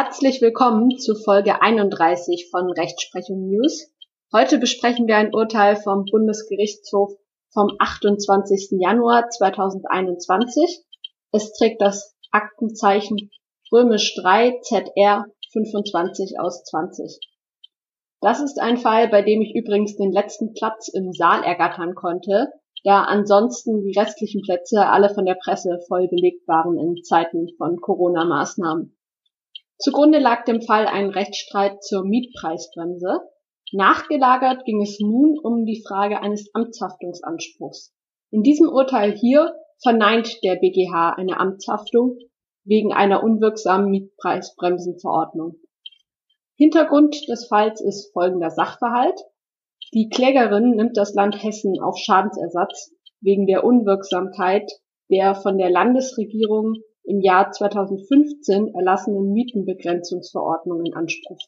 Herzlich willkommen zu Folge 31 von Rechtsprechung News. Heute besprechen wir ein Urteil vom Bundesgerichtshof vom 28. Januar 2021. Es trägt das Aktenzeichen römisch 3 ZR 25 aus 20. Das ist ein Fall, bei dem ich übrigens den letzten Platz im Saal ergattern konnte, da ansonsten die restlichen Plätze alle von der Presse voll belegt waren in Zeiten von Corona-Maßnahmen. Zugrunde lag dem Fall ein Rechtsstreit zur Mietpreisbremse. Nachgelagert ging es nun um die Frage eines Amtshaftungsanspruchs. In diesem Urteil hier verneint der BGH eine Amtshaftung wegen einer unwirksamen Mietpreisbremsenverordnung. Hintergrund des Falls ist folgender Sachverhalt. Die Klägerin nimmt das Land Hessen auf Schadensersatz wegen der Unwirksamkeit der von der Landesregierung im Jahr 2015 erlassenen Mietenbegrenzungsverordnung in Anspruch.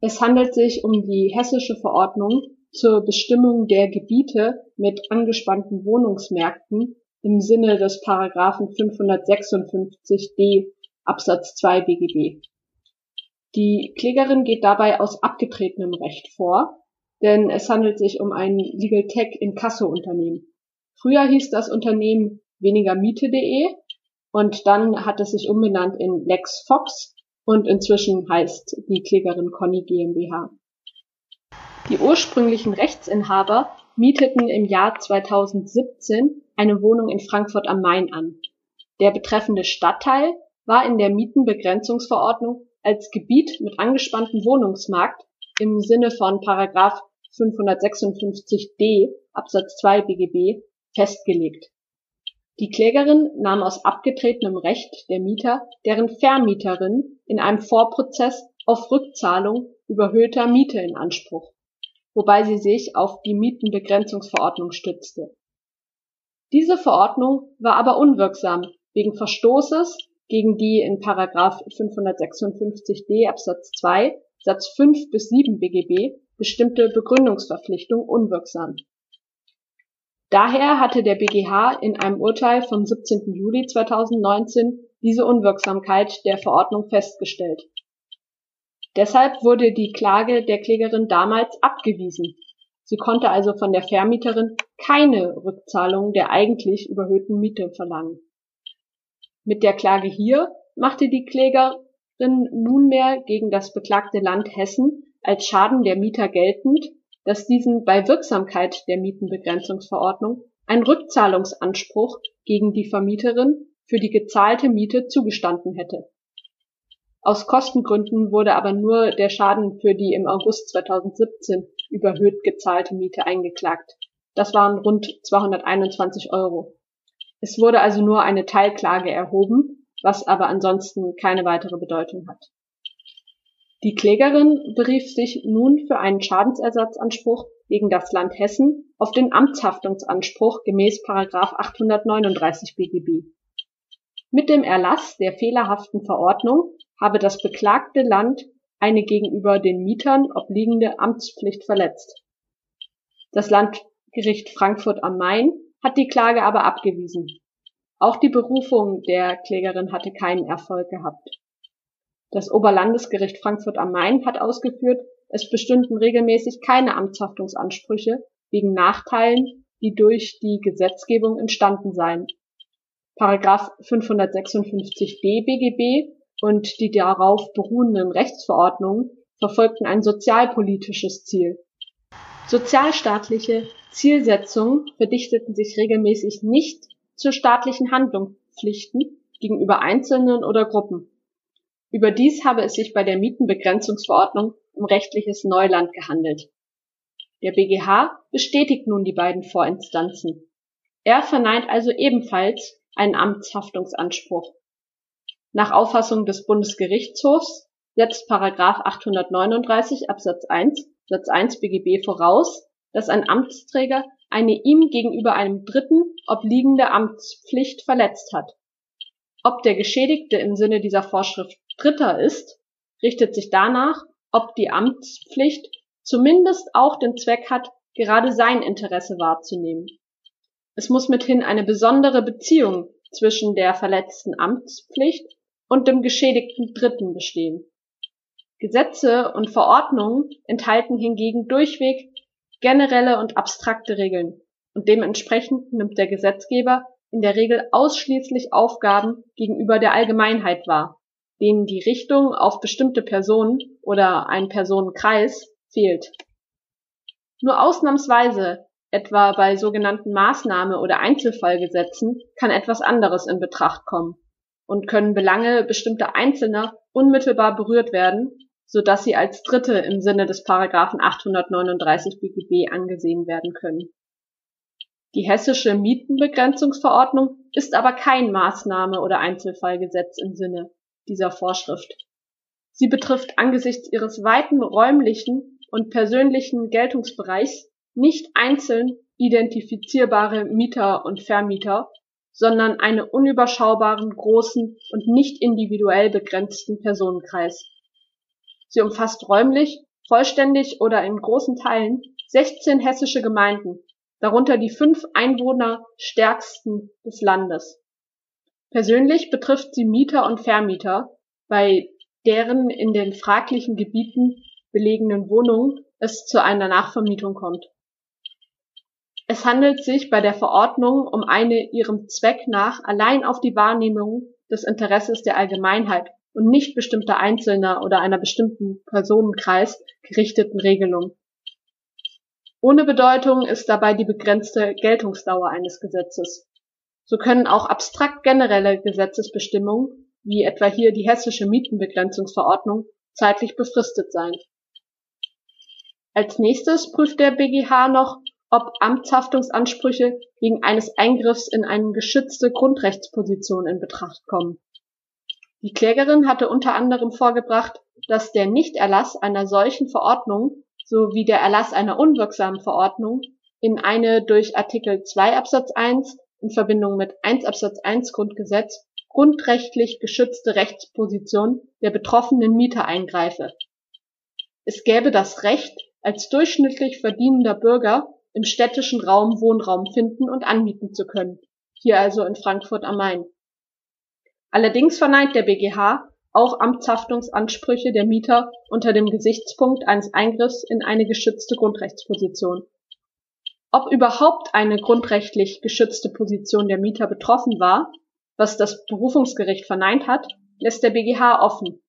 Es handelt sich um die hessische Verordnung zur Bestimmung der Gebiete mit angespannten Wohnungsmärkten im Sinne des Paragraphen 556d Absatz 2 BGB. Die Klägerin geht dabei aus abgetretenem Recht vor, denn es handelt sich um ein Legal Tech Inkasso-Unternehmen. Früher hieß das Unternehmen wenigermiete.de und dann hat es sich umbenannt in Lex Fox und inzwischen heißt die Klägerin Conny GmbH. Die ursprünglichen Rechtsinhaber mieteten im Jahr 2017 eine Wohnung in Frankfurt am Main an. Der betreffende Stadtteil war in der Mietenbegrenzungsverordnung als Gebiet mit angespanntem Wohnungsmarkt im Sinne von Paragraph 556d Absatz 2 BGB festgelegt. Die Klägerin nahm aus abgetretenem Recht der Mieter deren Vermieterin in einem Vorprozess auf Rückzahlung überhöhter Miete in Anspruch, wobei sie sich auf die Mietenbegrenzungsverordnung stützte. Diese Verordnung war aber unwirksam wegen Verstoßes gegen die in Paragraph 556d Absatz 2 Satz 5 bis 7 BGB bestimmte Begründungsverpflichtung unwirksam Daher hatte der BGH in einem Urteil vom 17. Juli 2019 diese Unwirksamkeit der Verordnung festgestellt. Deshalb wurde die Klage der Klägerin damals abgewiesen. Sie konnte also von der Vermieterin keine Rückzahlung der eigentlich überhöhten Miete verlangen. Mit der Klage hier machte die Klägerin nunmehr gegen das beklagte Land Hessen als Schaden der Mieter geltend dass diesen bei Wirksamkeit der Mietenbegrenzungsverordnung ein Rückzahlungsanspruch gegen die Vermieterin für die gezahlte Miete zugestanden hätte. Aus Kostengründen wurde aber nur der Schaden für die im August 2017 überhöht gezahlte Miete eingeklagt. Das waren rund 221 Euro. Es wurde also nur eine Teilklage erhoben, was aber ansonsten keine weitere Bedeutung hat. Die Klägerin berief sich nun für einen Schadensersatzanspruch gegen das Land Hessen auf den Amtshaftungsanspruch gemäß § 839 BGB. Mit dem Erlass der fehlerhaften Verordnung habe das beklagte Land eine gegenüber den Mietern obliegende Amtspflicht verletzt. Das Landgericht Frankfurt am Main hat die Klage aber abgewiesen. Auch die Berufung der Klägerin hatte keinen Erfolg gehabt das Oberlandesgericht Frankfurt am Main hat ausgeführt, es bestünden regelmäßig keine Amtshaftungsansprüche wegen Nachteilen, die durch die Gesetzgebung entstanden seien. Paragraph 556d BGB und die darauf beruhenden Rechtsverordnungen verfolgten ein sozialpolitisches Ziel. Sozialstaatliche Zielsetzungen verdichteten sich regelmäßig nicht zu staatlichen Handlungspflichten gegenüber Einzelnen oder Gruppen Überdies habe es sich bei der Mietenbegrenzungsverordnung um rechtliches Neuland gehandelt. Der BGH bestätigt nun die beiden Vorinstanzen. Er verneint also ebenfalls einen Amtshaftungsanspruch. Nach Auffassung des Bundesgerichtshofs setzt Paragraph 839 Absatz 1 Satz 1 BGB voraus, dass ein Amtsträger eine ihm gegenüber einem Dritten obliegende Amtspflicht verletzt hat. Ob der Geschädigte im Sinne dieser Vorschrift Dritter ist, richtet sich danach, ob die Amtspflicht zumindest auch den Zweck hat, gerade sein Interesse wahrzunehmen. Es muss mithin eine besondere Beziehung zwischen der verletzten Amtspflicht und dem geschädigten Dritten bestehen. Gesetze und Verordnungen enthalten hingegen durchweg generelle und abstrakte Regeln, und dementsprechend nimmt der Gesetzgeber in der Regel ausschließlich Aufgaben gegenüber der Allgemeinheit wahr, denen die Richtung auf bestimmte Personen oder einen Personenkreis fehlt. Nur ausnahmsweise, etwa bei sogenannten Maßnahme- oder Einzelfallgesetzen, kann etwas anderes in Betracht kommen und können Belange bestimmter Einzelner unmittelbar berührt werden, so dass sie als Dritte im Sinne des Paragraphen 839 BGB angesehen werden können. Die hessische Mietenbegrenzungsverordnung ist aber kein Maßnahme- oder Einzelfallgesetz im Sinne dieser Vorschrift. Sie betrifft angesichts ihres weiten räumlichen und persönlichen Geltungsbereichs nicht einzeln identifizierbare Mieter und Vermieter, sondern einen unüberschaubaren, großen und nicht individuell begrenzten Personenkreis. Sie umfasst räumlich, vollständig oder in großen Teilen 16 hessische Gemeinden darunter die fünf einwohnerstärksten des Landes. Persönlich betrifft sie Mieter und Vermieter, bei deren in den fraglichen Gebieten belegenen Wohnungen es zu einer Nachvermietung kommt. Es handelt sich bei der Verordnung um eine ihrem Zweck nach allein auf die Wahrnehmung des Interesses der Allgemeinheit und nicht bestimmter Einzelner oder einer bestimmten Personenkreis gerichteten Regelung ohne Bedeutung ist dabei die begrenzte Geltungsdauer eines Gesetzes. So können auch abstrakt generelle Gesetzesbestimmungen, wie etwa hier die Hessische Mietenbegrenzungsverordnung, zeitlich befristet sein. Als nächstes prüft der BGH noch, ob Amtshaftungsansprüche wegen eines Eingriffs in eine geschützte Grundrechtsposition in Betracht kommen. Die Klägerin hatte unter anderem vorgebracht, dass der Nichterlass einer solchen Verordnung sowie der Erlass einer unwirksamen Verordnung in eine durch Artikel 2 Absatz 1 in Verbindung mit 1 Absatz 1 Grundgesetz grundrechtlich geschützte Rechtsposition der betroffenen Mieter eingreife. Es gäbe das Recht, als durchschnittlich verdienender Bürger im städtischen Raum Wohnraum finden und anmieten zu können, hier also in Frankfurt am Main. Allerdings verneint der BGH auch Amtshaftungsansprüche der Mieter unter dem Gesichtspunkt eines Eingriffs in eine geschützte Grundrechtsposition. Ob überhaupt eine grundrechtlich geschützte Position der Mieter betroffen war, was das Berufungsgericht verneint hat, lässt der BGH offen.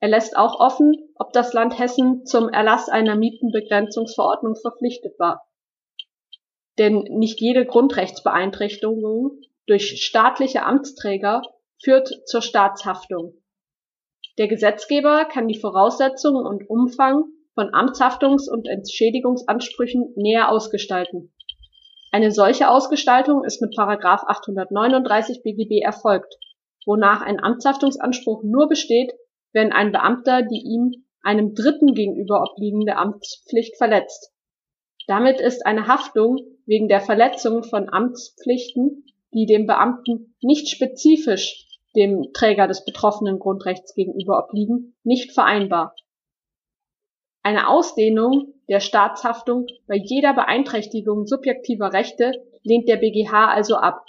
Er lässt auch offen, ob das Land Hessen zum Erlass einer Mietenbegrenzungsverordnung verpflichtet war. Denn nicht jede Grundrechtsbeeinträchtigung durch staatliche Amtsträger führt zur Staatshaftung. Der Gesetzgeber kann die Voraussetzungen und Umfang von Amtshaftungs- und Entschädigungsansprüchen näher ausgestalten. Eine solche Ausgestaltung ist mit § 839 BGB erfolgt, wonach ein Amtshaftungsanspruch nur besteht, wenn ein Beamter die ihm einem Dritten gegenüber obliegende Amtspflicht verletzt. Damit ist eine Haftung wegen der Verletzung von Amtspflichten, die dem Beamten nicht spezifisch dem Träger des betroffenen Grundrechts gegenüber obliegen, nicht vereinbar. Eine Ausdehnung der Staatshaftung bei jeder Beeinträchtigung subjektiver Rechte lehnt der BGH also ab.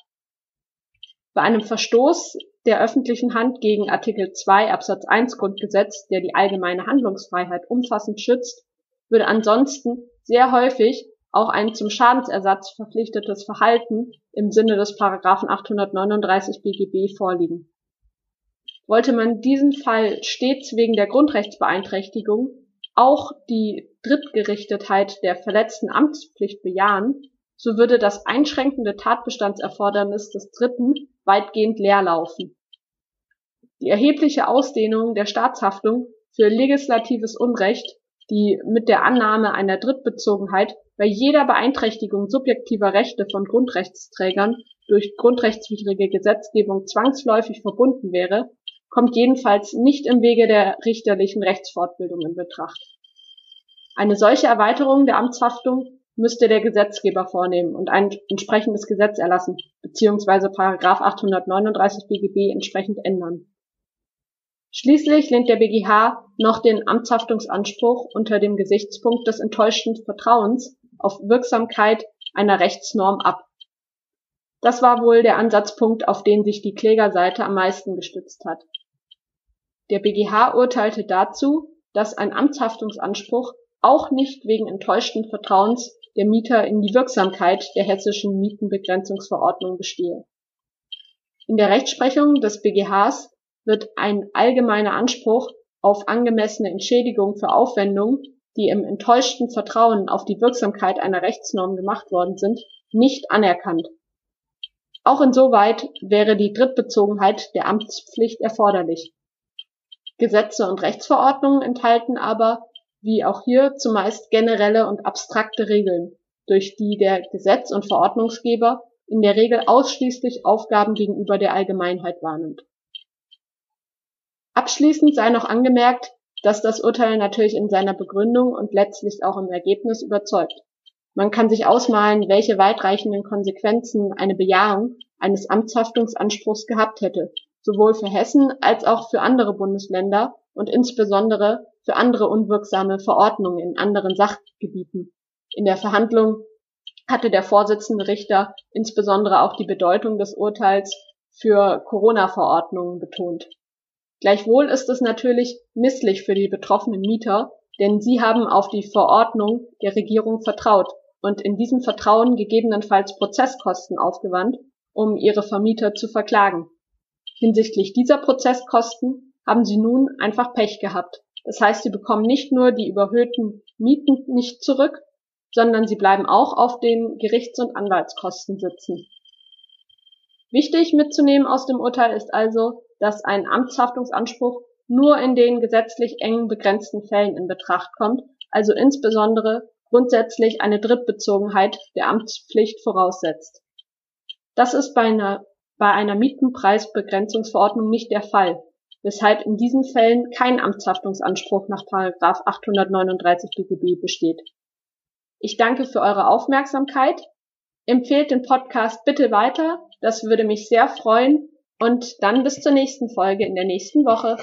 Bei einem Verstoß der öffentlichen Hand gegen Artikel 2 Absatz 1 Grundgesetz, der die allgemeine Handlungsfreiheit umfassend schützt, würde ansonsten sehr häufig auch ein zum Schadensersatz verpflichtetes Verhalten im Sinne des Paragraphen 839 BGB vorliegen wollte man diesen Fall stets wegen der Grundrechtsbeeinträchtigung auch die Drittgerichtetheit der verletzten Amtspflicht bejahen, so würde das einschränkende Tatbestandserfordernis des Dritten weitgehend leer laufen. Die erhebliche Ausdehnung der Staatshaftung für legislatives Unrecht, die mit der Annahme einer Drittbezogenheit bei jeder Beeinträchtigung subjektiver Rechte von Grundrechtsträgern durch grundrechtswidrige Gesetzgebung zwangsläufig verbunden wäre, kommt jedenfalls nicht im Wege der richterlichen Rechtsfortbildung in Betracht. Eine solche Erweiterung der Amtshaftung müsste der Gesetzgeber vornehmen und ein entsprechendes Gesetz erlassen bzw. Paragraph 839 BGB entsprechend ändern. Schließlich lehnt der BGH noch den Amtshaftungsanspruch unter dem Gesichtspunkt des enttäuschten Vertrauens auf Wirksamkeit einer Rechtsnorm ab. Das war wohl der Ansatzpunkt, auf den sich die Klägerseite am meisten gestützt hat Der BGH urteilte dazu, dass ein Amtshaftungsanspruch auch nicht wegen enttäuschten Vertrauens der Mieter in die Wirksamkeit der hessischen Mietenbegrenzungsverordnung bestehe. In der Rechtsprechung des BGHs wird ein allgemeiner Anspruch auf angemessene Entschädigung für Aufwendungen, die im enttäuschten Vertrauen auf die Wirksamkeit einer Rechtsnorm gemacht worden sind, nicht anerkannt. Auch insoweit wäre die Drittbezogenheit der Amtspflicht erforderlich. Gesetze und Rechtsverordnungen enthalten aber, wie auch hier, zumeist generelle und abstrakte Regeln, durch die der Gesetz- und Verordnungsgeber in der Regel ausschließlich Aufgaben gegenüber der Allgemeinheit wahrnimmt. Abschließend sei noch angemerkt, dass das Urteil natürlich in seiner Begründung und letztlich auch im Ergebnis überzeugt. Man kann sich ausmalen, welche weitreichenden Konsequenzen eine Bejahung eines Amtshaftungsanspruchs gehabt hätte, sowohl für Hessen als auch für andere Bundesländer und insbesondere für andere unwirksame Verordnungen in anderen Sachgebieten. In der Verhandlung hatte der Vorsitzende Richter insbesondere auch die Bedeutung des Urteils für Corona-Verordnungen betont. Gleichwohl ist es natürlich misslich für die betroffenen Mieter, denn sie haben auf die Verordnung der Regierung vertraut und in diesem Vertrauen gegebenenfalls Prozesskosten aufgewandt, um ihre Vermieter zu verklagen. Hinsichtlich dieser Prozesskosten haben sie nun einfach Pech gehabt. Das heißt, sie bekommen nicht nur die überhöhten Mieten nicht zurück, sondern sie bleiben auch auf den Gerichts- und Anwaltskosten sitzen. Wichtig mitzunehmen aus dem Urteil ist also, dass ein Amtshaftungsanspruch nur in den gesetzlich eng begrenzten Fällen in Betracht kommt, also insbesondere grundsätzlich eine Drittbezogenheit der Amtspflicht voraussetzt. Das ist bei einer, bei einer Mietenpreisbegrenzungsverordnung nicht der Fall, weshalb in diesen Fällen kein Amtshaftungsanspruch nach 839 BGB besteht. Ich danke für eure Aufmerksamkeit. Empfehlt den Podcast bitte weiter, das würde mich sehr freuen und dann bis zur nächsten Folge in der nächsten Woche.